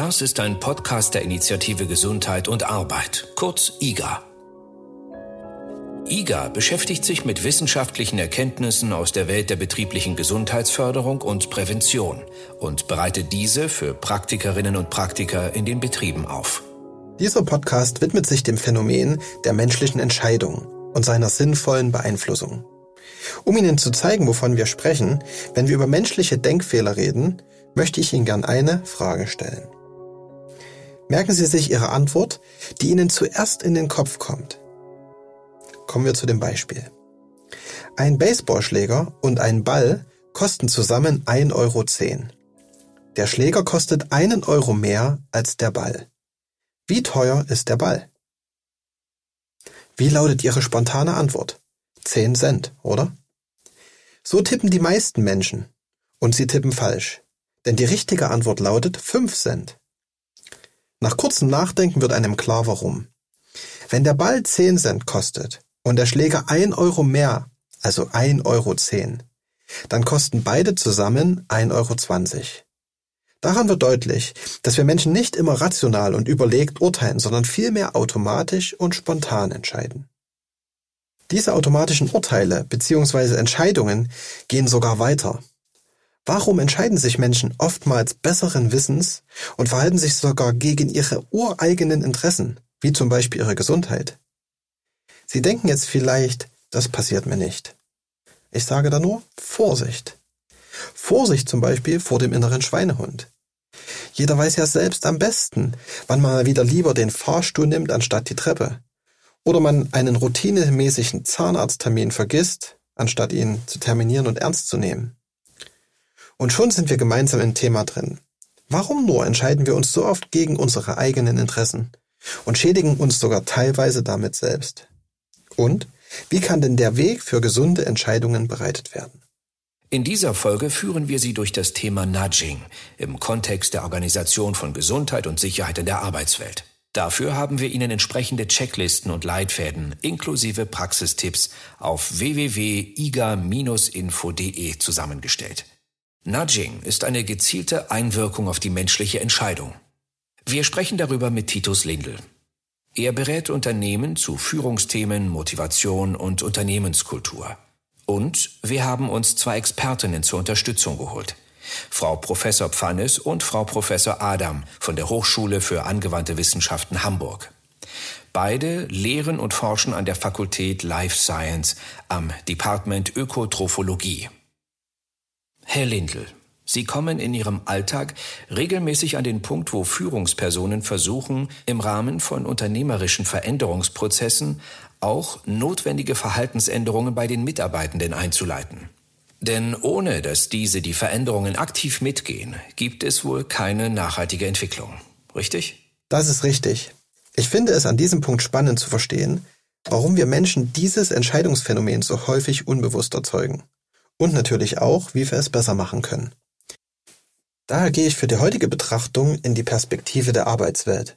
Das ist ein Podcast der Initiative Gesundheit und Arbeit, kurz IGA. IGA beschäftigt sich mit wissenschaftlichen Erkenntnissen aus der Welt der betrieblichen Gesundheitsförderung und Prävention und bereitet diese für Praktikerinnen und Praktiker in den Betrieben auf. Dieser Podcast widmet sich dem Phänomen der menschlichen Entscheidung und seiner sinnvollen Beeinflussung. Um Ihnen zu zeigen, wovon wir sprechen, wenn wir über menschliche Denkfehler reden, möchte ich Ihnen gern eine Frage stellen. Merken Sie sich Ihre Antwort, die Ihnen zuerst in den Kopf kommt. Kommen wir zu dem Beispiel. Ein Baseballschläger und ein Ball kosten zusammen 1,10 Euro. Der Schläger kostet einen Euro mehr als der Ball. Wie teuer ist der Ball? Wie lautet Ihre spontane Antwort? 10 Cent, oder? So tippen die meisten Menschen. Und sie tippen falsch. Denn die richtige Antwort lautet 5 Cent. Nach kurzem Nachdenken wird einem klar warum. Wenn der Ball 10 Cent kostet und der Schläger 1 Euro mehr, also 1,10 Euro, dann kosten beide zusammen 1,20 Euro. Daran wird deutlich, dass wir Menschen nicht immer rational und überlegt urteilen, sondern vielmehr automatisch und spontan entscheiden. Diese automatischen Urteile bzw. Entscheidungen gehen sogar weiter. Warum entscheiden sich Menschen oftmals besseren Wissens und verhalten sich sogar gegen ihre ureigenen Interessen, wie zum Beispiel ihre Gesundheit? Sie denken jetzt vielleicht, das passiert mir nicht. Ich sage da nur Vorsicht. Vorsicht zum Beispiel vor dem inneren Schweinehund. Jeder weiß ja selbst am besten, wann man wieder lieber den Fahrstuhl nimmt anstatt die Treppe oder man einen routinemäßigen Zahnarzttermin vergisst, anstatt ihn zu terminieren und ernst zu nehmen. Und schon sind wir gemeinsam im Thema drin. Warum nur entscheiden wir uns so oft gegen unsere eigenen Interessen und schädigen uns sogar teilweise damit selbst? Und wie kann denn der Weg für gesunde Entscheidungen bereitet werden? In dieser Folge führen wir Sie durch das Thema Nudging im Kontext der Organisation von Gesundheit und Sicherheit in der Arbeitswelt. Dafür haben wir Ihnen entsprechende Checklisten und Leitfäden inklusive Praxistipps auf www.iga-info.de zusammengestellt. Nudging ist eine gezielte Einwirkung auf die menschliche Entscheidung. Wir sprechen darüber mit Titus Lindl. Er berät Unternehmen zu Führungsthemen, Motivation und Unternehmenskultur. Und wir haben uns zwei Expertinnen zur Unterstützung geholt. Frau Professor Pfannes und Frau Professor Adam von der Hochschule für angewandte Wissenschaften Hamburg. Beide lehren und forschen an der Fakultät Life Science am Department Ökotrophologie. Herr Lindl, Sie kommen in Ihrem Alltag regelmäßig an den Punkt, wo Führungspersonen versuchen, im Rahmen von unternehmerischen Veränderungsprozessen auch notwendige Verhaltensänderungen bei den Mitarbeitenden einzuleiten. Denn ohne dass diese die Veränderungen aktiv mitgehen, gibt es wohl keine nachhaltige Entwicklung. Richtig? Das ist richtig. Ich finde es an diesem Punkt spannend zu verstehen, warum wir Menschen dieses Entscheidungsphänomen so häufig unbewusst erzeugen. Und natürlich auch, wie wir es besser machen können. Daher gehe ich für die heutige Betrachtung in die Perspektive der Arbeitswelt.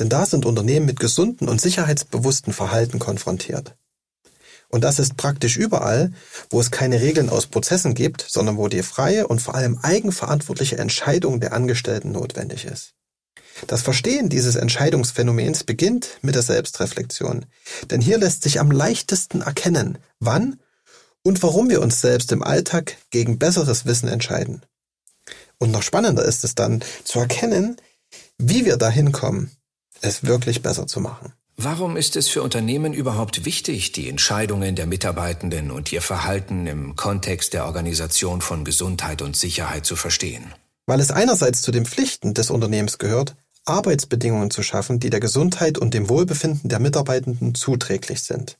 Denn da sind Unternehmen mit gesunden und sicherheitsbewussten Verhalten konfrontiert. Und das ist praktisch überall, wo es keine Regeln aus Prozessen gibt, sondern wo die freie und vor allem eigenverantwortliche Entscheidung der Angestellten notwendig ist. Das Verstehen dieses Entscheidungsphänomens beginnt mit der Selbstreflexion. Denn hier lässt sich am leichtesten erkennen, wann und warum wir uns selbst im Alltag gegen besseres Wissen entscheiden. Und noch spannender ist es dann zu erkennen, wie wir dahin kommen, es wirklich besser zu machen. Warum ist es für Unternehmen überhaupt wichtig, die Entscheidungen der Mitarbeitenden und ihr Verhalten im Kontext der Organisation von Gesundheit und Sicherheit zu verstehen? Weil es einerseits zu den Pflichten des Unternehmens gehört, Arbeitsbedingungen zu schaffen, die der Gesundheit und dem Wohlbefinden der Mitarbeitenden zuträglich sind.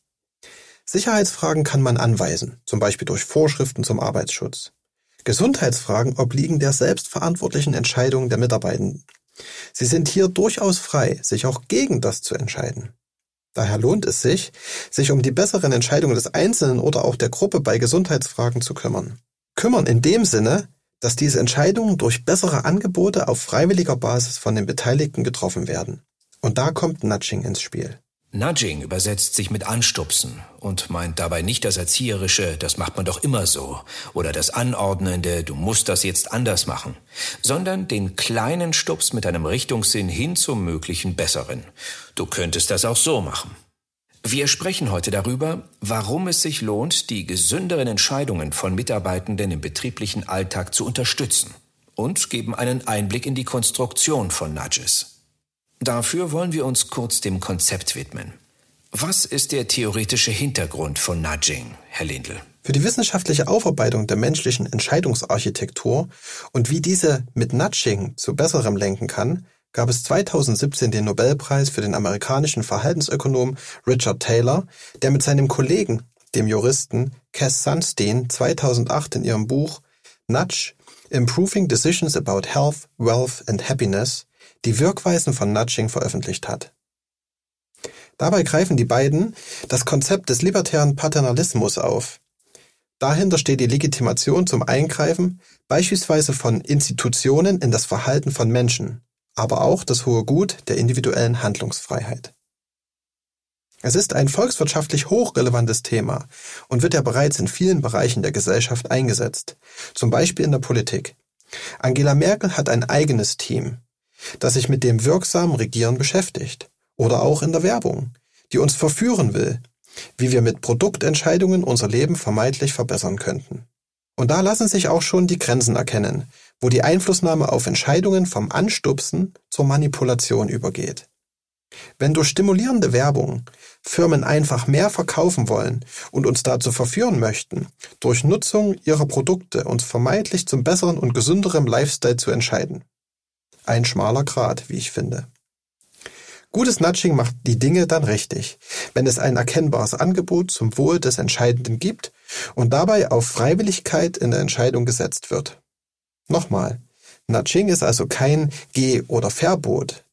Sicherheitsfragen kann man anweisen, zum Beispiel durch Vorschriften zum Arbeitsschutz. Gesundheitsfragen obliegen der selbstverantwortlichen Entscheidung der Mitarbeitenden. Sie sind hier durchaus frei, sich auch gegen das zu entscheiden. Daher lohnt es sich, sich um die besseren Entscheidungen des Einzelnen oder auch der Gruppe bei Gesundheitsfragen zu kümmern. Kümmern in dem Sinne, dass diese Entscheidungen durch bessere Angebote auf freiwilliger Basis von den Beteiligten getroffen werden. Und da kommt Nudging ins Spiel. Nudging übersetzt sich mit Anstupsen und meint dabei nicht das Erzieherische, das macht man doch immer so, oder das Anordnende, du musst das jetzt anders machen, sondern den kleinen Stups mit einem Richtungssinn hin zum möglichen Besseren. Du könntest das auch so machen. Wir sprechen heute darüber, warum es sich lohnt, die gesünderen Entscheidungen von Mitarbeitenden im betrieblichen Alltag zu unterstützen und geben einen Einblick in die Konstruktion von Nudges. Dafür wollen wir uns kurz dem Konzept widmen. Was ist der theoretische Hintergrund von Nudging, Herr Lindl? Für die wissenschaftliche Aufarbeitung der menschlichen Entscheidungsarchitektur und wie diese mit Nudging zu besserem lenken kann, gab es 2017 den Nobelpreis für den amerikanischen Verhaltensökonom Richard Taylor, der mit seinem Kollegen, dem Juristen Cass Sunstein, 2008 in ihrem Buch Nudge Improving Decisions About Health, Wealth and Happiness die Wirkweisen von Nudging veröffentlicht hat. Dabei greifen die beiden das Konzept des libertären Paternalismus auf. Dahinter steht die Legitimation zum Eingreifen beispielsweise von Institutionen in das Verhalten von Menschen, aber auch das hohe Gut der individuellen Handlungsfreiheit. Es ist ein volkswirtschaftlich hochrelevantes Thema und wird ja bereits in vielen Bereichen der Gesellschaft eingesetzt, zum Beispiel in der Politik. Angela Merkel hat ein eigenes Team, das sich mit dem wirksamen Regieren beschäftigt. Oder auch in der Werbung, die uns verführen will, wie wir mit Produktentscheidungen unser Leben vermeintlich verbessern könnten. Und da lassen sich auch schon die Grenzen erkennen, wo die Einflussnahme auf Entscheidungen vom Anstupsen zur Manipulation übergeht. Wenn durch stimulierende Werbung Firmen einfach mehr verkaufen wollen und uns dazu verführen möchten, durch Nutzung ihrer Produkte uns vermeintlich zum besseren und gesünderen Lifestyle zu entscheiden, ein schmaler Grat, wie ich finde. Gutes Nudging macht die Dinge dann richtig, wenn es ein erkennbares Angebot zum Wohl des Entscheidenden gibt und dabei auf Freiwilligkeit in der Entscheidung gesetzt wird. Nochmal, Nudging ist also kein Geh- oder Verbot.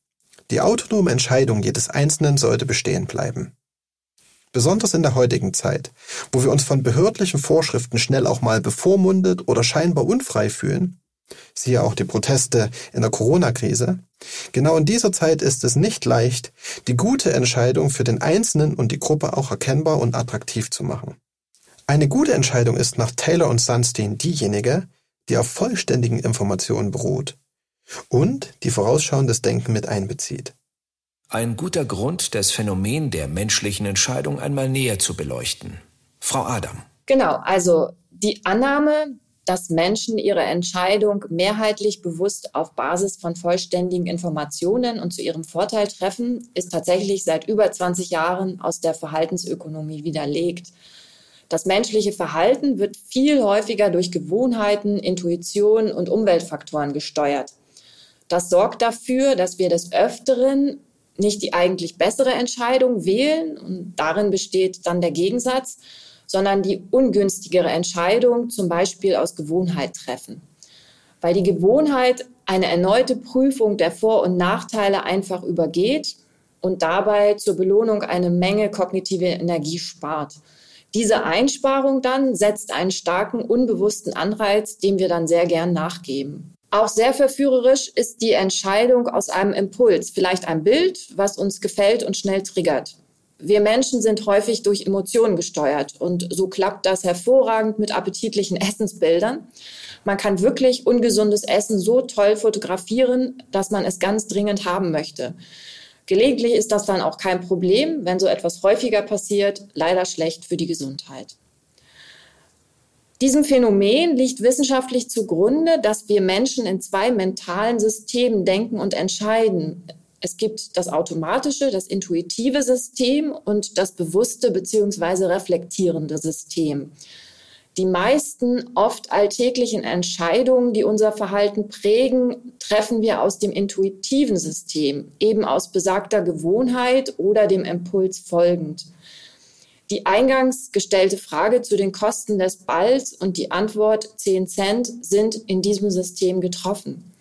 Die autonome Entscheidung jedes Einzelnen sollte bestehen bleiben. Besonders in der heutigen Zeit, wo wir uns von behördlichen Vorschriften schnell auch mal bevormundet oder scheinbar unfrei fühlen, siehe auch die Proteste in der Corona-Krise, genau in dieser Zeit ist es nicht leicht, die gute Entscheidung für den Einzelnen und die Gruppe auch erkennbar und attraktiv zu machen. Eine gute Entscheidung ist nach Taylor und Sunstein diejenige, die auf vollständigen Informationen beruht und die vorausschauendes Denken mit einbezieht. Ein guter Grund, das Phänomen der menschlichen Entscheidung einmal näher zu beleuchten. Frau Adam. Genau, also die Annahme, dass Menschen ihre Entscheidung mehrheitlich bewusst auf Basis von vollständigen Informationen und zu ihrem Vorteil treffen, ist tatsächlich seit über 20 Jahren aus der Verhaltensökonomie widerlegt. Das menschliche Verhalten wird viel häufiger durch Gewohnheiten, Intuition und Umweltfaktoren gesteuert. Das sorgt dafür, dass wir des Öfteren nicht die eigentlich bessere Entscheidung wählen und darin besteht dann der Gegensatz, sondern die ungünstigere Entscheidung zum Beispiel aus Gewohnheit treffen. Weil die Gewohnheit eine erneute Prüfung der Vor- und Nachteile einfach übergeht und dabei zur Belohnung eine Menge kognitive Energie spart. Diese Einsparung dann setzt einen starken, unbewussten Anreiz, dem wir dann sehr gern nachgeben. Auch sehr verführerisch ist die Entscheidung aus einem Impuls, vielleicht ein Bild, was uns gefällt und schnell triggert. Wir Menschen sind häufig durch Emotionen gesteuert und so klappt das hervorragend mit appetitlichen Essensbildern. Man kann wirklich ungesundes Essen so toll fotografieren, dass man es ganz dringend haben möchte. Gelegentlich ist das dann auch kein Problem, wenn so etwas häufiger passiert, leider schlecht für die Gesundheit. Diesem Phänomen liegt wissenschaftlich zugrunde, dass wir Menschen in zwei mentalen Systemen denken und entscheiden. Es gibt das automatische, das intuitive System und das bewusste bzw. reflektierende System. Die meisten oft alltäglichen Entscheidungen, die unser Verhalten prägen, treffen wir aus dem intuitiven System, eben aus besagter Gewohnheit oder dem Impuls folgend. Die eingangs gestellte Frage zu den Kosten des Balls und die Antwort 10 Cent sind in diesem System getroffen.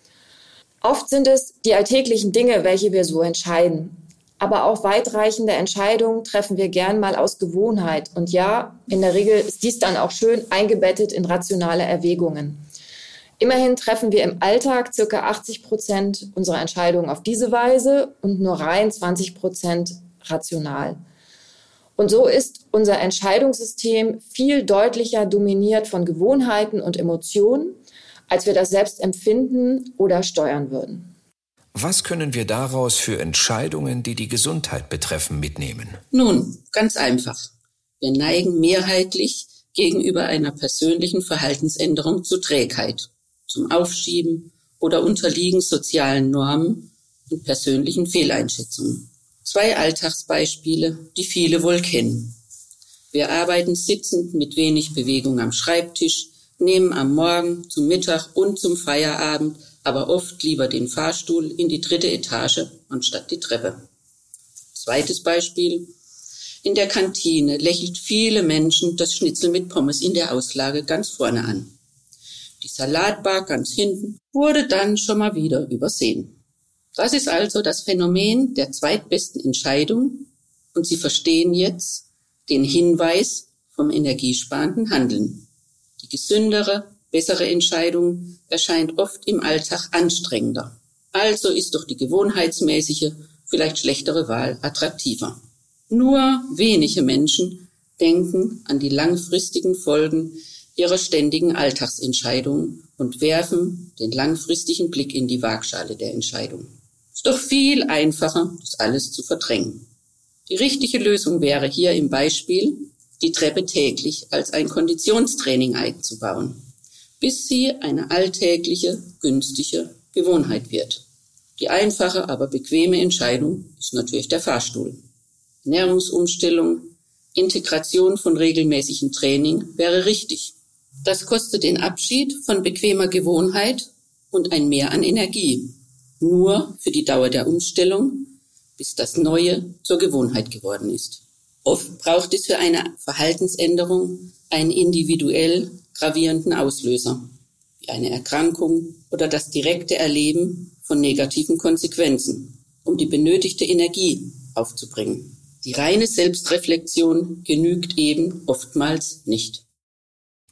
Oft sind es die alltäglichen Dinge, welche wir so entscheiden. Aber auch weitreichende Entscheidungen treffen wir gern mal aus Gewohnheit. Und ja, in der Regel ist dies dann auch schön eingebettet in rationale Erwägungen. Immerhin treffen wir im Alltag circa 80 Prozent unserer Entscheidungen auf diese Weise und nur rein 20 Prozent rational. Und so ist unser Entscheidungssystem viel deutlicher dominiert von Gewohnheiten und Emotionen, als wir das selbst empfinden oder steuern würden. Was können wir daraus für Entscheidungen, die die Gesundheit betreffen, mitnehmen? Nun, ganz einfach. Wir neigen mehrheitlich gegenüber einer persönlichen Verhaltensänderung zu Trägheit, zum Aufschieben oder unterliegen sozialen Normen und persönlichen Fehleinschätzungen. Zwei Alltagsbeispiele, die viele wohl kennen. Wir arbeiten sitzend mit wenig Bewegung am Schreibtisch, nehmen am Morgen, zum Mittag und zum Feierabend aber oft lieber den Fahrstuhl in die dritte Etage anstatt die Treppe. Zweites Beispiel. In der Kantine lächelt viele Menschen das Schnitzel mit Pommes in der Auslage ganz vorne an. Die Salatbar ganz hinten wurde dann schon mal wieder übersehen. Das ist also das Phänomen der zweitbesten Entscheidung und Sie verstehen jetzt den Hinweis vom energiesparenden Handeln. Gesündere, bessere Entscheidung erscheint oft im Alltag anstrengender. Also ist doch die gewohnheitsmäßige, vielleicht schlechtere Wahl attraktiver. Nur wenige Menschen denken an die langfristigen Folgen ihrer ständigen Alltagsentscheidungen und werfen den langfristigen Blick in die Waagschale der Entscheidung. Ist doch viel einfacher, das alles zu verdrängen. Die richtige Lösung wäre hier im Beispiel, die Treppe täglich als ein Konditionstraining einzubauen, bis sie eine alltägliche, günstige Gewohnheit wird. Die einfache, aber bequeme Entscheidung ist natürlich der Fahrstuhl. Ernährungsumstellung, Integration von regelmäßigem Training wäre richtig. Das kostet den Abschied von bequemer Gewohnheit und ein Mehr an Energie nur für die Dauer der Umstellung, bis das Neue zur Gewohnheit geworden ist. Oft braucht es für eine Verhaltensänderung einen individuell gravierenden Auslöser, wie eine Erkrankung oder das direkte Erleben von negativen Konsequenzen, um die benötigte Energie aufzubringen. Die reine Selbstreflexion genügt eben oftmals nicht.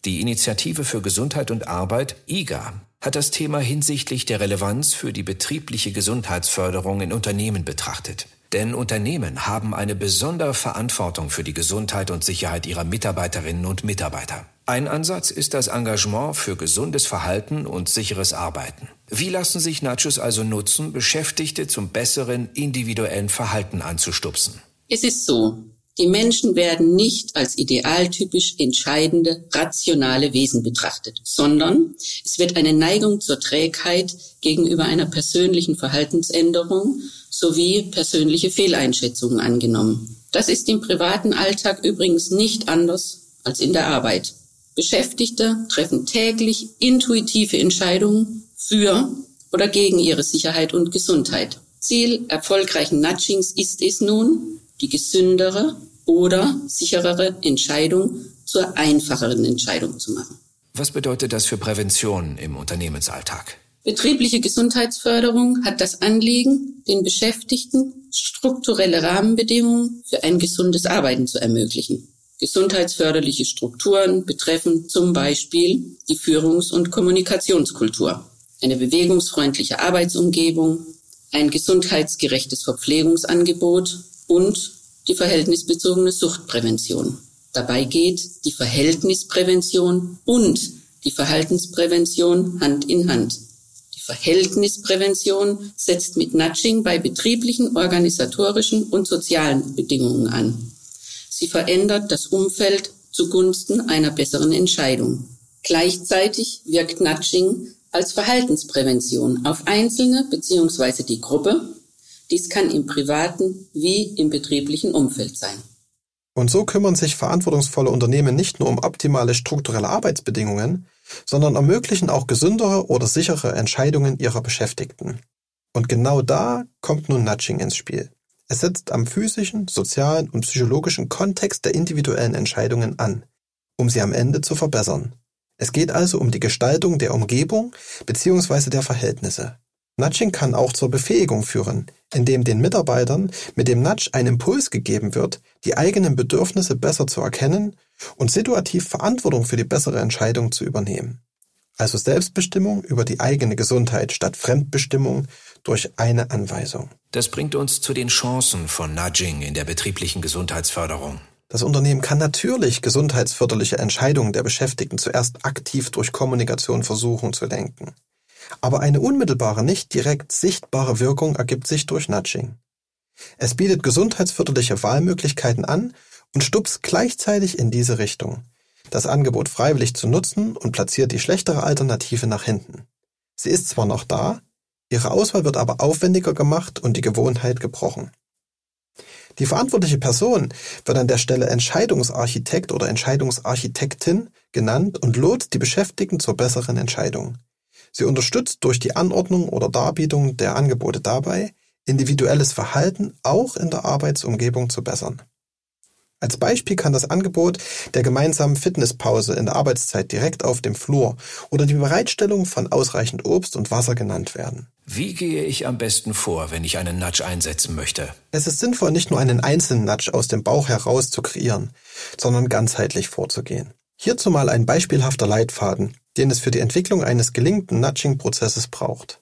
Die Initiative für Gesundheit und Arbeit, IGA, hat das Thema hinsichtlich der Relevanz für die betriebliche Gesundheitsförderung in Unternehmen betrachtet. Denn Unternehmen haben eine besondere Verantwortung für die Gesundheit und Sicherheit ihrer Mitarbeiterinnen und Mitarbeiter. Ein Ansatz ist das Engagement für gesundes Verhalten und sicheres Arbeiten. Wie lassen sich Nachos also nutzen, Beschäftigte zum besseren individuellen Verhalten anzustupsen? Es ist so, die Menschen werden nicht als idealtypisch entscheidende, rationale Wesen betrachtet, sondern es wird eine Neigung zur Trägheit gegenüber einer persönlichen Verhaltensänderung sowie persönliche Fehleinschätzungen angenommen. Das ist im privaten Alltag übrigens nicht anders als in der Arbeit. Beschäftigte treffen täglich intuitive Entscheidungen für oder gegen ihre Sicherheit und Gesundheit. Ziel erfolgreichen Nudgings ist es nun, die gesündere oder sicherere Entscheidung zur einfacheren Entscheidung zu machen. Was bedeutet das für Prävention im Unternehmensalltag? Betriebliche Gesundheitsförderung hat das Anliegen, den Beschäftigten strukturelle Rahmenbedingungen für ein gesundes Arbeiten zu ermöglichen. Gesundheitsförderliche Strukturen betreffen zum Beispiel die Führungs- und Kommunikationskultur, eine bewegungsfreundliche Arbeitsumgebung, ein gesundheitsgerechtes Verpflegungsangebot und die verhältnisbezogene Suchtprävention. Dabei geht die Verhältnisprävention und die Verhaltensprävention Hand in Hand. Verhältnisprävention setzt mit Nudging bei betrieblichen, organisatorischen und sozialen Bedingungen an. Sie verändert das Umfeld zugunsten einer besseren Entscheidung. Gleichzeitig wirkt Nudging als Verhaltensprävention auf Einzelne bzw. die Gruppe dies kann im privaten wie im betrieblichen Umfeld sein. Und so kümmern sich verantwortungsvolle Unternehmen nicht nur um optimale strukturelle Arbeitsbedingungen, sondern ermöglichen auch gesündere oder sichere Entscheidungen ihrer Beschäftigten. Und genau da kommt nun Nudging ins Spiel. Es setzt am physischen, sozialen und psychologischen Kontext der individuellen Entscheidungen an, um sie am Ende zu verbessern. Es geht also um die Gestaltung der Umgebung bzw. der Verhältnisse. Nudging kann auch zur Befähigung führen, indem den Mitarbeitern mit dem Nudge ein Impuls gegeben wird, die eigenen Bedürfnisse besser zu erkennen und situativ Verantwortung für die bessere Entscheidung zu übernehmen. Also Selbstbestimmung über die eigene Gesundheit statt Fremdbestimmung durch eine Anweisung. Das bringt uns zu den Chancen von Nudging in der betrieblichen Gesundheitsförderung. Das Unternehmen kann natürlich gesundheitsförderliche Entscheidungen der Beschäftigten zuerst aktiv durch Kommunikation versuchen zu lenken. Aber eine unmittelbare, nicht direkt sichtbare Wirkung ergibt sich durch Nudging. Es bietet gesundheitsförderliche Wahlmöglichkeiten an und stupst gleichzeitig in diese Richtung, das Angebot freiwillig zu nutzen und platziert die schlechtere Alternative nach hinten. Sie ist zwar noch da, ihre Auswahl wird aber aufwendiger gemacht und die Gewohnheit gebrochen. Die verantwortliche Person wird an der Stelle Entscheidungsarchitekt oder Entscheidungsarchitektin genannt und lotst die Beschäftigten zur besseren Entscheidung. Sie unterstützt durch die Anordnung oder Darbietung der Angebote dabei, individuelles Verhalten auch in der Arbeitsumgebung zu bessern. Als Beispiel kann das Angebot der gemeinsamen Fitnesspause in der Arbeitszeit direkt auf dem Flur oder die Bereitstellung von ausreichend Obst und Wasser genannt werden. Wie gehe ich am besten vor, wenn ich einen Nudge einsetzen möchte? Es ist sinnvoll, nicht nur einen einzelnen Nudge aus dem Bauch heraus zu kreieren, sondern ganzheitlich vorzugehen. Hierzu mal ein beispielhafter Leitfaden, den es für die Entwicklung eines gelingenden Nudging-Prozesses braucht.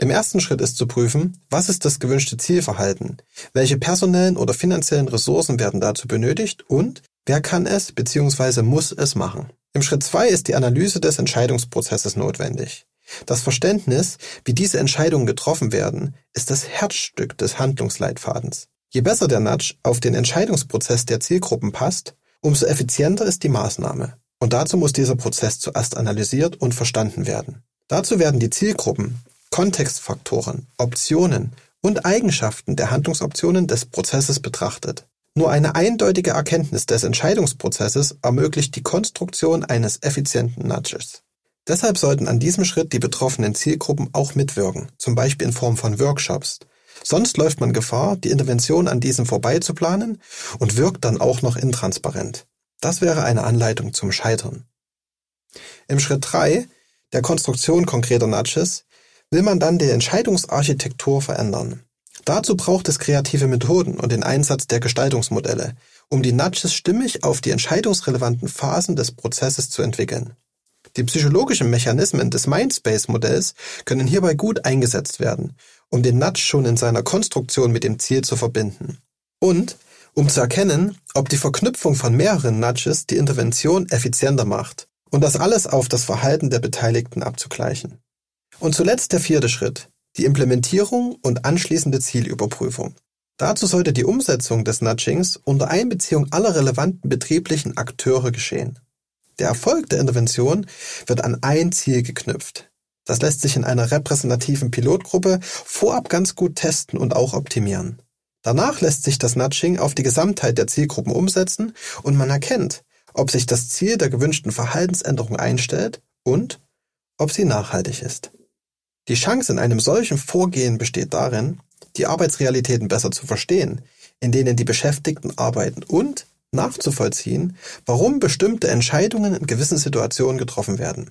Im ersten Schritt ist zu prüfen, was ist das gewünschte Zielverhalten, welche personellen oder finanziellen Ressourcen werden dazu benötigt und wer kann es bzw. muss es machen. Im Schritt zwei ist die Analyse des Entscheidungsprozesses notwendig. Das Verständnis, wie diese Entscheidungen getroffen werden, ist das Herzstück des Handlungsleitfadens. Je besser der Nudge auf den Entscheidungsprozess der Zielgruppen passt, umso effizienter ist die Maßnahme. Und dazu muss dieser Prozess zuerst analysiert und verstanden werden. Dazu werden die Zielgruppen Kontextfaktoren, Optionen und Eigenschaften der Handlungsoptionen des Prozesses betrachtet. Nur eine eindeutige Erkenntnis des Entscheidungsprozesses ermöglicht die Konstruktion eines effizienten Nudges. Deshalb sollten an diesem Schritt die betroffenen Zielgruppen auch mitwirken, zum Beispiel in Form von Workshops. Sonst läuft man Gefahr, die Intervention an diesem vorbeizuplanen und wirkt dann auch noch intransparent. Das wäre eine Anleitung zum Scheitern. Im Schritt 3, der Konstruktion konkreter Nudges, will man dann die Entscheidungsarchitektur verändern. Dazu braucht es kreative Methoden und den Einsatz der Gestaltungsmodelle, um die Nudges stimmig auf die entscheidungsrelevanten Phasen des Prozesses zu entwickeln. Die psychologischen Mechanismen des Mindspace-Modells können hierbei gut eingesetzt werden, um den Nudge schon in seiner Konstruktion mit dem Ziel zu verbinden. Und um zu erkennen, ob die Verknüpfung von mehreren Nudges die Intervention effizienter macht und das alles auf das Verhalten der Beteiligten abzugleichen. Und zuletzt der vierte Schritt, die Implementierung und anschließende Zielüberprüfung. Dazu sollte die Umsetzung des Nudgings unter Einbeziehung aller relevanten betrieblichen Akteure geschehen. Der Erfolg der Intervention wird an ein Ziel geknüpft. Das lässt sich in einer repräsentativen Pilotgruppe vorab ganz gut testen und auch optimieren. Danach lässt sich das Nudging auf die Gesamtheit der Zielgruppen umsetzen und man erkennt, ob sich das Ziel der gewünschten Verhaltensänderung einstellt und ob sie nachhaltig ist. Die Chance in einem solchen Vorgehen besteht darin, die Arbeitsrealitäten besser zu verstehen, in denen die Beschäftigten arbeiten und nachzuvollziehen, warum bestimmte Entscheidungen in gewissen Situationen getroffen werden.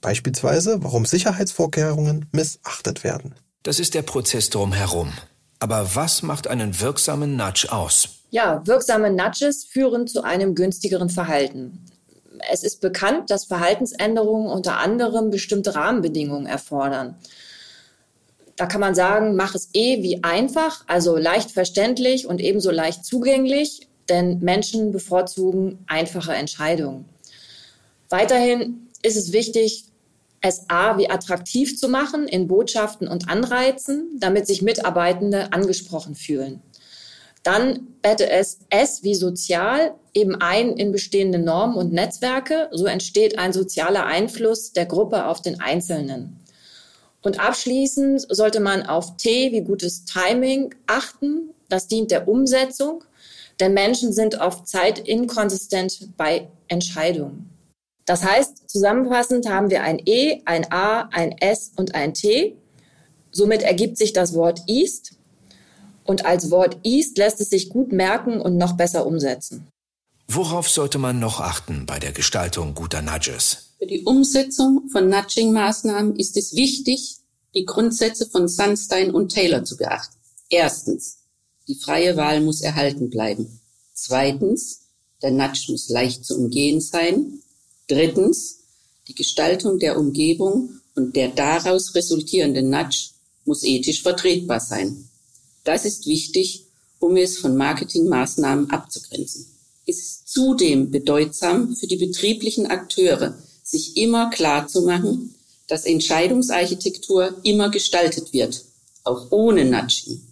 Beispielsweise, warum Sicherheitsvorkehrungen missachtet werden. Das ist der Prozess drumherum. Aber was macht einen wirksamen Nudge aus? Ja, wirksame Nudges führen zu einem günstigeren Verhalten. Es ist bekannt, dass Verhaltensänderungen unter anderem bestimmte Rahmenbedingungen erfordern. Da kann man sagen, mach es eh wie einfach, also leicht verständlich und ebenso leicht zugänglich, denn Menschen bevorzugen einfache Entscheidungen. Weiterhin ist es wichtig, es A wie attraktiv zu machen in Botschaften und Anreizen, damit sich Mitarbeitende angesprochen fühlen. Dann bette es S wie sozial eben ein in bestehende Normen und Netzwerke. So entsteht ein sozialer Einfluss der Gruppe auf den Einzelnen. Und abschließend sollte man auf T wie gutes Timing achten. Das dient der Umsetzung, denn Menschen sind oft zeitinkonsistent bei Entscheidungen. Das heißt, zusammenfassend haben wir ein E, ein A, ein S und ein T. Somit ergibt sich das Wort East. Und als Wort East lässt es sich gut merken und noch besser umsetzen. Worauf sollte man noch achten bei der Gestaltung guter Nudges? Für die Umsetzung von Nudging-Maßnahmen ist es wichtig, die Grundsätze von Sunstein und Taylor zu beachten. Erstens, die freie Wahl muss erhalten bleiben. Zweitens, der Nudge muss leicht zu umgehen sein. Drittens, die Gestaltung der Umgebung und der daraus resultierende Nudge muss ethisch vertretbar sein. Das ist wichtig, um es von Marketingmaßnahmen abzugrenzen. Es ist zudem bedeutsam für die betrieblichen Akteure, sich immer klar zu machen, dass Entscheidungsarchitektur immer gestaltet wird, auch ohne Nudging.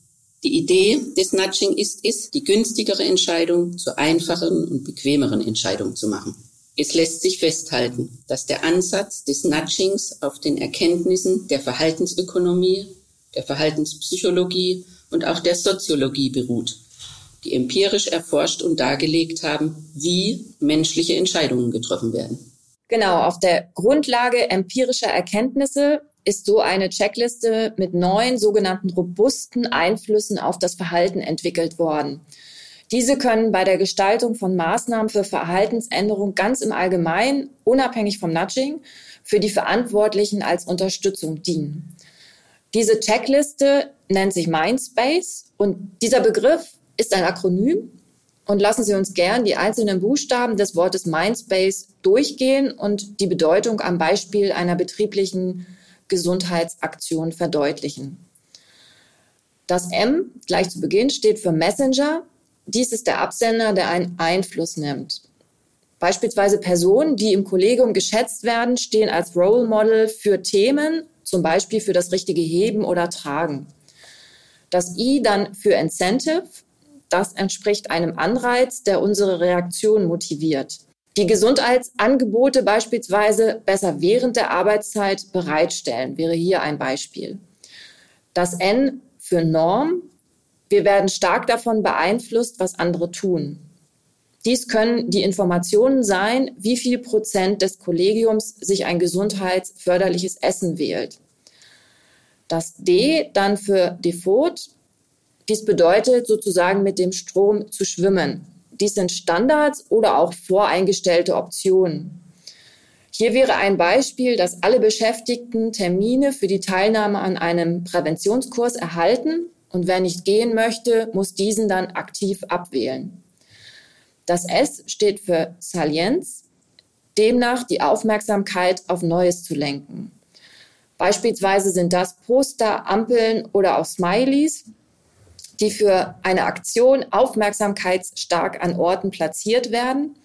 Die Idee des Nudging ist es, die günstigere Entscheidung zur einfacheren und bequemeren Entscheidung zu machen. Es lässt sich festhalten, dass der Ansatz des Nudgings auf den Erkenntnissen der Verhaltensökonomie, der Verhaltenspsychologie und auch der Soziologie beruht, die empirisch erforscht und dargelegt haben, wie menschliche Entscheidungen getroffen werden. Genau, auf der Grundlage empirischer Erkenntnisse ist so eine Checkliste mit neun sogenannten robusten Einflüssen auf das Verhalten entwickelt worden. Diese können bei der Gestaltung von Maßnahmen für Verhaltensänderung ganz im Allgemeinen, unabhängig vom Nudging, für die Verantwortlichen als Unterstützung dienen. Diese Checkliste nennt sich Mindspace und dieser Begriff ist ein Akronym. Und lassen Sie uns gern die einzelnen Buchstaben des Wortes Mindspace durchgehen und die Bedeutung am Beispiel einer betrieblichen Gesundheitsaktion verdeutlichen. Das M gleich zu Beginn steht für Messenger dies ist der Absender, der einen Einfluss nimmt. Beispielsweise Personen, die im Kollegium geschätzt werden, stehen als Role Model für Themen, zum Beispiel für das richtige Heben oder Tragen. Das I dann für Incentive, das entspricht einem Anreiz, der unsere Reaktion motiviert. Die Gesundheitsangebote beispielsweise besser während der Arbeitszeit bereitstellen, wäre hier ein Beispiel. Das N für Norm, wir werden stark davon beeinflusst, was andere tun. Dies können die Informationen sein, wie viel Prozent des Kollegiums sich ein gesundheitsförderliches Essen wählt. Das D dann für Default. Dies bedeutet sozusagen mit dem Strom zu schwimmen. Dies sind Standards oder auch voreingestellte Optionen. Hier wäre ein Beispiel, dass alle Beschäftigten Termine für die Teilnahme an einem Präventionskurs erhalten und wer nicht gehen möchte, muss diesen dann aktiv abwählen. Das S steht für Salienz, demnach die Aufmerksamkeit auf Neues zu lenken. Beispielsweise sind das Poster, Ampeln oder auch Smileys, die für eine Aktion aufmerksamkeitsstark an Orten platziert werden,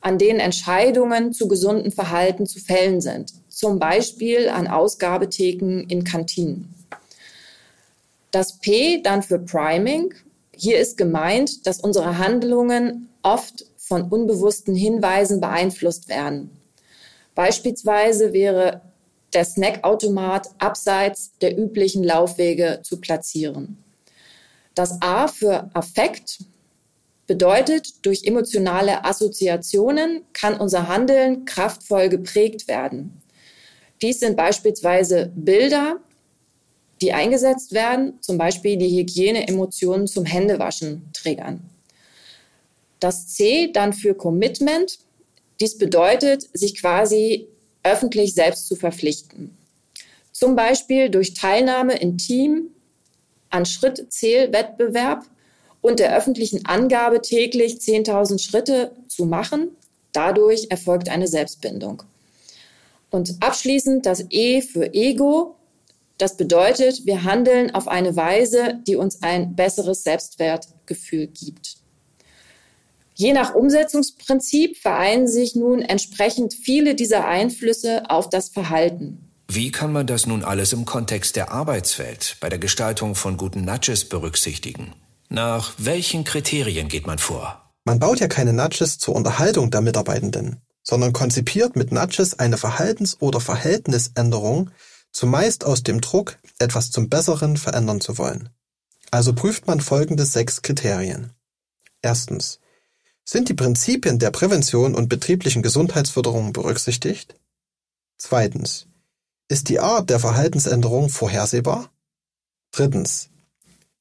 an denen Entscheidungen zu gesundem Verhalten zu fällen sind, zum Beispiel an Ausgabetheken in Kantinen. Das P dann für Priming. Hier ist gemeint, dass unsere Handlungen oft von unbewussten Hinweisen beeinflusst werden. Beispielsweise wäre der Snackautomat abseits der üblichen Laufwege zu platzieren. Das A für Affekt bedeutet, durch emotionale Assoziationen kann unser Handeln kraftvoll geprägt werden. Dies sind beispielsweise Bilder, die eingesetzt werden, zum Beispiel die Hygieneemotionen zum Händewaschen triggern. Das C dann für Commitment. Dies bedeutet, sich quasi öffentlich selbst zu verpflichten. Zum Beispiel durch Teilnahme in Team an Schrittzählwettbewerb und der öffentlichen Angabe täglich 10.000 Schritte zu machen. Dadurch erfolgt eine Selbstbindung. Und abschließend das E für Ego. Das bedeutet, wir handeln auf eine Weise, die uns ein besseres Selbstwertgefühl gibt. Je nach Umsetzungsprinzip vereinen sich nun entsprechend viele dieser Einflüsse auf das Verhalten. Wie kann man das nun alles im Kontext der Arbeitswelt bei der Gestaltung von guten Nudges berücksichtigen? Nach welchen Kriterien geht man vor? Man baut ja keine Nudges zur Unterhaltung der Mitarbeitenden, sondern konzipiert mit Nudges eine Verhaltens- oder Verhältnisänderung, zumeist aus dem Druck, etwas zum Besseren verändern zu wollen. Also prüft man folgende sechs Kriterien. Erstens. Sind die Prinzipien der Prävention und betrieblichen Gesundheitsförderung berücksichtigt? Zweitens. Ist die Art der Verhaltensänderung vorhersehbar? Drittens.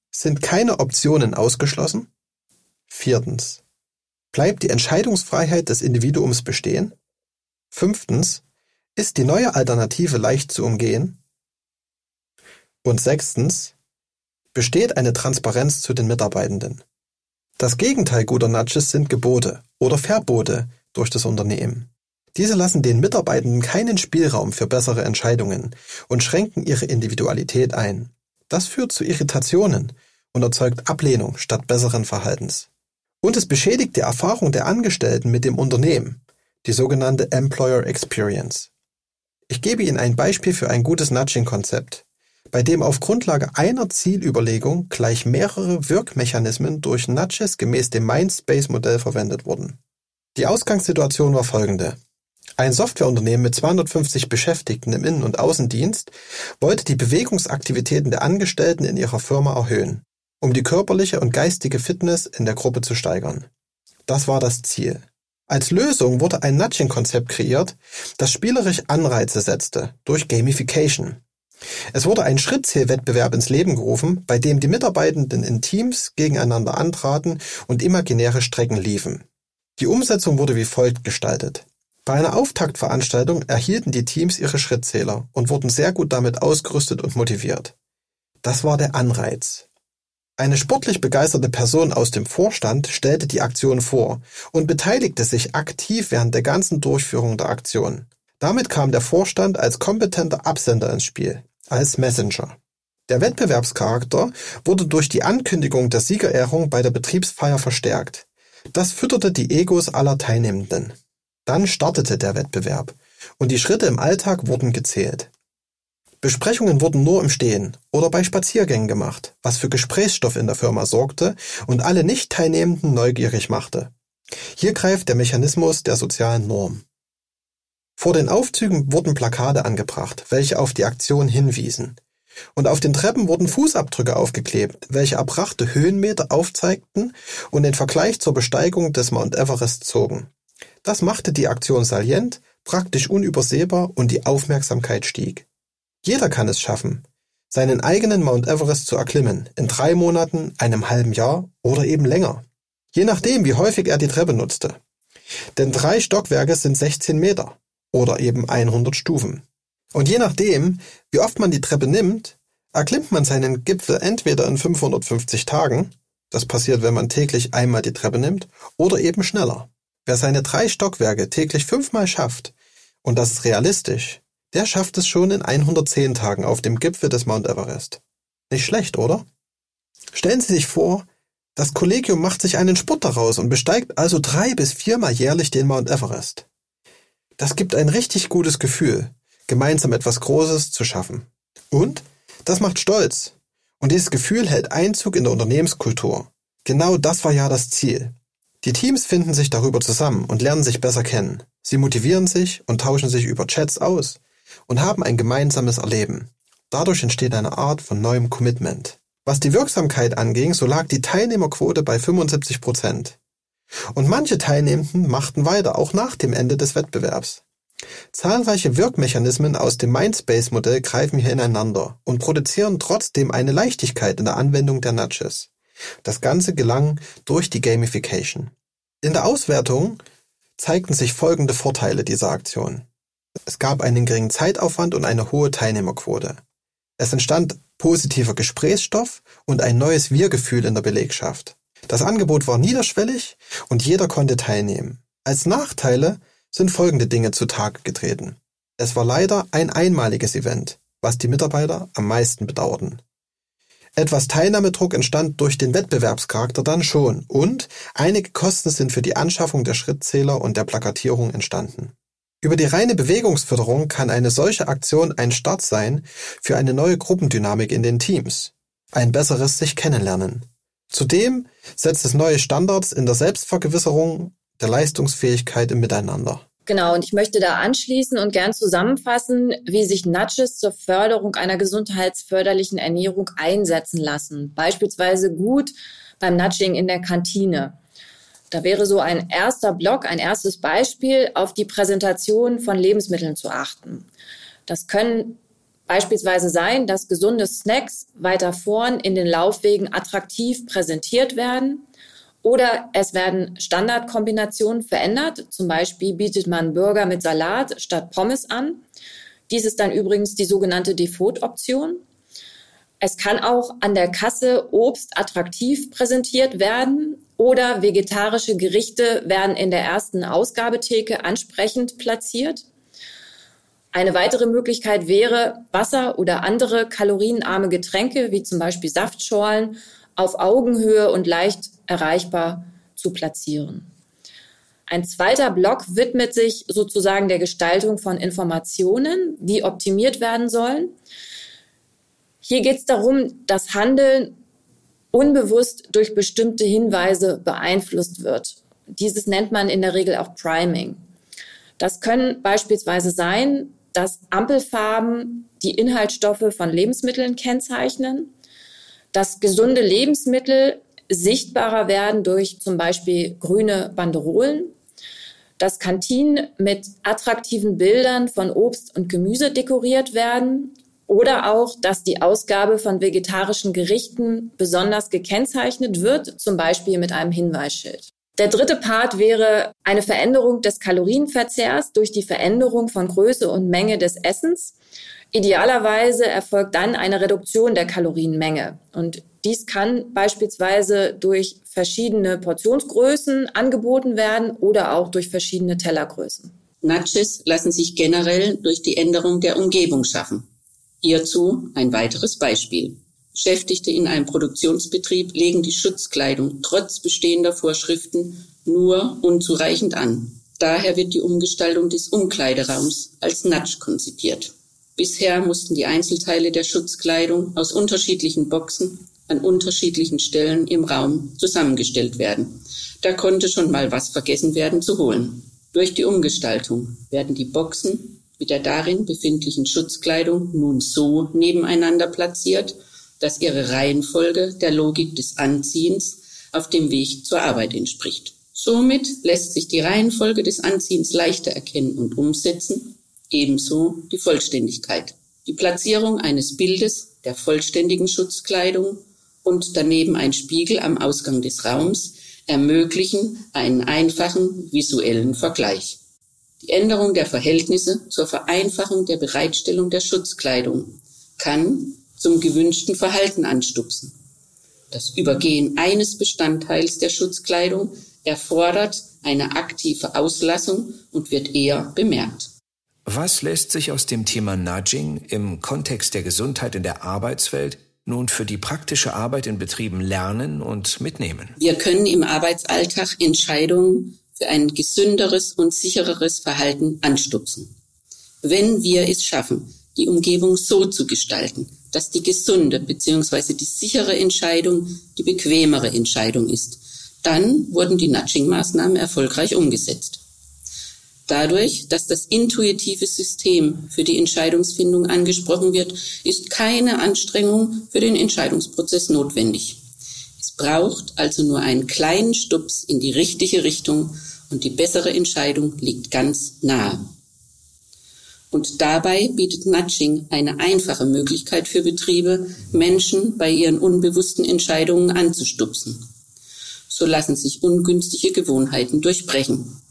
Sind keine Optionen ausgeschlossen? Viertens. Bleibt die Entscheidungsfreiheit des Individuums bestehen? Fünftens. Ist die neue Alternative leicht zu umgehen? Und sechstens, besteht eine Transparenz zu den Mitarbeitenden? Das Gegenteil guter Nudges sind Gebote oder Verbote durch das Unternehmen. Diese lassen den Mitarbeitenden keinen Spielraum für bessere Entscheidungen und schränken ihre Individualität ein. Das führt zu Irritationen und erzeugt Ablehnung statt besseren Verhaltens. Und es beschädigt die Erfahrung der Angestellten mit dem Unternehmen, die sogenannte Employer Experience. Ich gebe Ihnen ein Beispiel für ein gutes Nudging-Konzept, bei dem auf Grundlage einer Zielüberlegung gleich mehrere Wirkmechanismen durch Nudges gemäß dem Mindspace-Modell verwendet wurden. Die Ausgangssituation war folgende. Ein Softwareunternehmen mit 250 Beschäftigten im Innen- und Außendienst wollte die Bewegungsaktivitäten der Angestellten in ihrer Firma erhöhen, um die körperliche und geistige Fitness in der Gruppe zu steigern. Das war das Ziel. Als Lösung wurde ein Nudging-Konzept kreiert, das spielerisch Anreize setzte durch Gamification. Es wurde ein Schrittzielwettbewerb ins Leben gerufen, bei dem die Mitarbeitenden in Teams gegeneinander antraten und imaginäre Strecken liefen. Die Umsetzung wurde wie folgt gestaltet. Bei einer Auftaktveranstaltung erhielten die Teams ihre Schrittzähler und wurden sehr gut damit ausgerüstet und motiviert. Das war der Anreiz. Eine sportlich begeisterte Person aus dem Vorstand stellte die Aktion vor und beteiligte sich aktiv während der ganzen Durchführung der Aktion. Damit kam der Vorstand als kompetenter Absender ins Spiel, als Messenger. Der Wettbewerbscharakter wurde durch die Ankündigung der Siegerehrung bei der Betriebsfeier verstärkt. Das fütterte die Egos aller Teilnehmenden. Dann startete der Wettbewerb und die Schritte im Alltag wurden gezählt. Besprechungen wurden nur im Stehen oder bei Spaziergängen gemacht, was für Gesprächsstoff in der Firma sorgte und alle Nicht-Teilnehmenden neugierig machte. Hier greift der Mechanismus der sozialen Norm. Vor den Aufzügen wurden Plakate angebracht, welche auf die Aktion hinwiesen. Und auf den Treppen wurden Fußabdrücke aufgeklebt, welche erbrachte Höhenmeter aufzeigten und den Vergleich zur Besteigung des Mount Everest zogen. Das machte die Aktion salient, praktisch unübersehbar und die Aufmerksamkeit stieg. Jeder kann es schaffen, seinen eigenen Mount Everest zu erklimmen, in drei Monaten, einem halben Jahr oder eben länger. Je nachdem, wie häufig er die Treppe nutzte. Denn drei Stockwerke sind 16 Meter oder eben 100 Stufen. Und je nachdem, wie oft man die Treppe nimmt, erklimmt man seinen Gipfel entweder in 550 Tagen, das passiert, wenn man täglich einmal die Treppe nimmt, oder eben schneller. Wer seine drei Stockwerke täglich fünfmal schafft, und das ist realistisch, der schafft es schon in 110 Tagen auf dem Gipfel des Mount Everest. Nicht schlecht, oder? Stellen Sie sich vor, das Kollegium macht sich einen Sport daraus und besteigt also drei bis viermal jährlich den Mount Everest. Das gibt ein richtig gutes Gefühl, gemeinsam etwas Großes zu schaffen. Und das macht stolz. Und dieses Gefühl hält Einzug in der Unternehmenskultur. Genau das war ja das Ziel. Die Teams finden sich darüber zusammen und lernen sich besser kennen. Sie motivieren sich und tauschen sich über Chats aus und haben ein gemeinsames Erleben. Dadurch entsteht eine Art von neuem Commitment. Was die Wirksamkeit anging, so lag die Teilnehmerquote bei 75 Prozent. Und manche Teilnehmenden machten weiter, auch nach dem Ende des Wettbewerbs. Zahlreiche Wirkmechanismen aus dem Mindspace-Modell greifen hier ineinander und produzieren trotzdem eine Leichtigkeit in der Anwendung der Nudges. Das Ganze gelang durch die Gamification. In der Auswertung zeigten sich folgende Vorteile dieser Aktion. Es gab einen geringen Zeitaufwand und eine hohe Teilnehmerquote. Es entstand positiver Gesprächsstoff und ein neues Wir-Gefühl in der Belegschaft. Das Angebot war niederschwellig und jeder konnte teilnehmen. Als Nachteile sind folgende Dinge zutage getreten. Es war leider ein einmaliges Event, was die Mitarbeiter am meisten bedauerten. Etwas Teilnahmedruck entstand durch den Wettbewerbscharakter dann schon und einige Kosten sind für die Anschaffung der Schrittzähler und der Plakatierung entstanden. Über die reine Bewegungsförderung kann eine solche Aktion ein Start sein für eine neue Gruppendynamik in den Teams, ein besseres sich kennenlernen. Zudem setzt es neue Standards in der Selbstvergewisserung der Leistungsfähigkeit im Miteinander. Genau, und ich möchte da anschließen und gern zusammenfassen, wie sich Nudges zur Förderung einer gesundheitsförderlichen Ernährung einsetzen lassen. Beispielsweise gut beim Nudging in der Kantine. Da wäre so ein erster Block, ein erstes Beispiel, auf die Präsentation von Lebensmitteln zu achten. Das können beispielsweise sein, dass gesunde Snacks weiter vorn in den Laufwegen attraktiv präsentiert werden oder es werden Standardkombinationen verändert. Zum Beispiel bietet man Burger mit Salat statt Pommes an. Dies ist dann übrigens die sogenannte Default-Option. Es kann auch an der Kasse Obst attraktiv präsentiert werden oder vegetarische Gerichte werden in der ersten Ausgabetheke ansprechend platziert. Eine weitere Möglichkeit wäre, Wasser oder andere kalorienarme Getränke wie zum Beispiel Saftschorlen auf Augenhöhe und leicht erreichbar zu platzieren. Ein zweiter Block widmet sich sozusagen der Gestaltung von Informationen, die optimiert werden sollen. Hier geht es darum, dass Handeln unbewusst durch bestimmte Hinweise beeinflusst wird. Dieses nennt man in der Regel auch Priming. Das können beispielsweise sein, dass Ampelfarben die Inhaltsstoffe von Lebensmitteln kennzeichnen, dass gesunde Lebensmittel sichtbarer werden durch zum Beispiel grüne Banderolen, dass Kantinen mit attraktiven Bildern von Obst und Gemüse dekoriert werden oder auch, dass die Ausgabe von vegetarischen Gerichten besonders gekennzeichnet wird, zum Beispiel mit einem Hinweisschild. Der dritte Part wäre eine Veränderung des Kalorienverzehrs durch die Veränderung von Größe und Menge des Essens. Idealerweise erfolgt dann eine Reduktion der Kalorienmenge. Und dies kann beispielsweise durch verschiedene Portionsgrößen angeboten werden oder auch durch verschiedene Tellergrößen. Nudges lassen sich generell durch die Änderung der Umgebung schaffen. Hierzu ein weiteres Beispiel. Beschäftigte in einem Produktionsbetrieb legen die Schutzkleidung trotz bestehender Vorschriften nur unzureichend an. Daher wird die Umgestaltung des Umkleideraums als Nudge konzipiert. Bisher mussten die Einzelteile der Schutzkleidung aus unterschiedlichen Boxen an unterschiedlichen Stellen im Raum zusammengestellt werden. Da konnte schon mal was vergessen werden zu holen. Durch die Umgestaltung werden die Boxen mit der darin befindlichen Schutzkleidung nun so nebeneinander platziert, dass ihre Reihenfolge der Logik des Anziehens auf dem Weg zur Arbeit entspricht. Somit lässt sich die Reihenfolge des Anziehens leichter erkennen und umsetzen, ebenso die Vollständigkeit. Die Platzierung eines Bildes der vollständigen Schutzkleidung und daneben ein Spiegel am Ausgang des Raums ermöglichen einen einfachen visuellen Vergleich. Die Änderung der Verhältnisse zur Vereinfachung der Bereitstellung der Schutzkleidung kann zum gewünschten Verhalten anstupsen. Das Übergehen eines Bestandteils der Schutzkleidung erfordert eine aktive Auslassung und wird eher bemerkt. Was lässt sich aus dem Thema Nudging im Kontext der Gesundheit in der Arbeitswelt nun für die praktische Arbeit in Betrieben lernen und mitnehmen? Wir können im Arbeitsalltag Entscheidungen ein gesünderes und sichereres Verhalten anstupsen. Wenn wir es schaffen, die Umgebung so zu gestalten, dass die gesunde bzw. die sichere Entscheidung die bequemere Entscheidung ist. Dann wurden die Nudging-Maßnahmen erfolgreich umgesetzt. Dadurch, dass das intuitive System für die Entscheidungsfindung angesprochen wird, ist keine Anstrengung für den Entscheidungsprozess notwendig. Es braucht also nur einen kleinen Stups in die richtige Richtung und die bessere Entscheidung liegt ganz nahe. Und dabei bietet Nudging eine einfache Möglichkeit für Betriebe, Menschen bei ihren unbewussten Entscheidungen anzustupsen. So lassen sich ungünstige Gewohnheiten durchbrechen.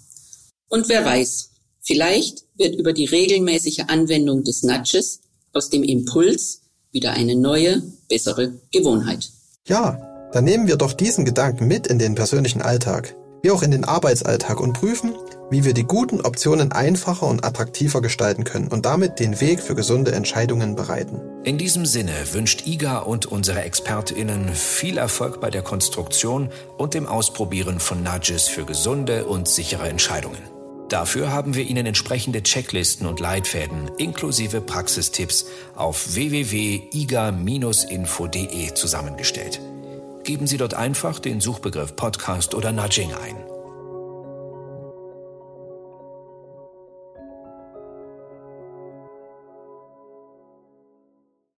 Und wer weiß, vielleicht wird über die regelmäßige Anwendung des Nudges aus dem Impuls wieder eine neue, bessere Gewohnheit. Ja, dann nehmen wir doch diesen Gedanken mit in den persönlichen Alltag wie auch in den Arbeitsalltag und prüfen, wie wir die guten Optionen einfacher und attraktiver gestalten können und damit den Weg für gesunde Entscheidungen bereiten. In diesem Sinne wünscht IGA und unsere ExpertInnen viel Erfolg bei der Konstruktion und dem Ausprobieren von Nudges für gesunde und sichere Entscheidungen. Dafür haben wir Ihnen entsprechende Checklisten und Leitfäden inklusive Praxistipps auf www.iga-info.de zusammengestellt. Geben Sie dort einfach den Suchbegriff Podcast oder Nudging ein.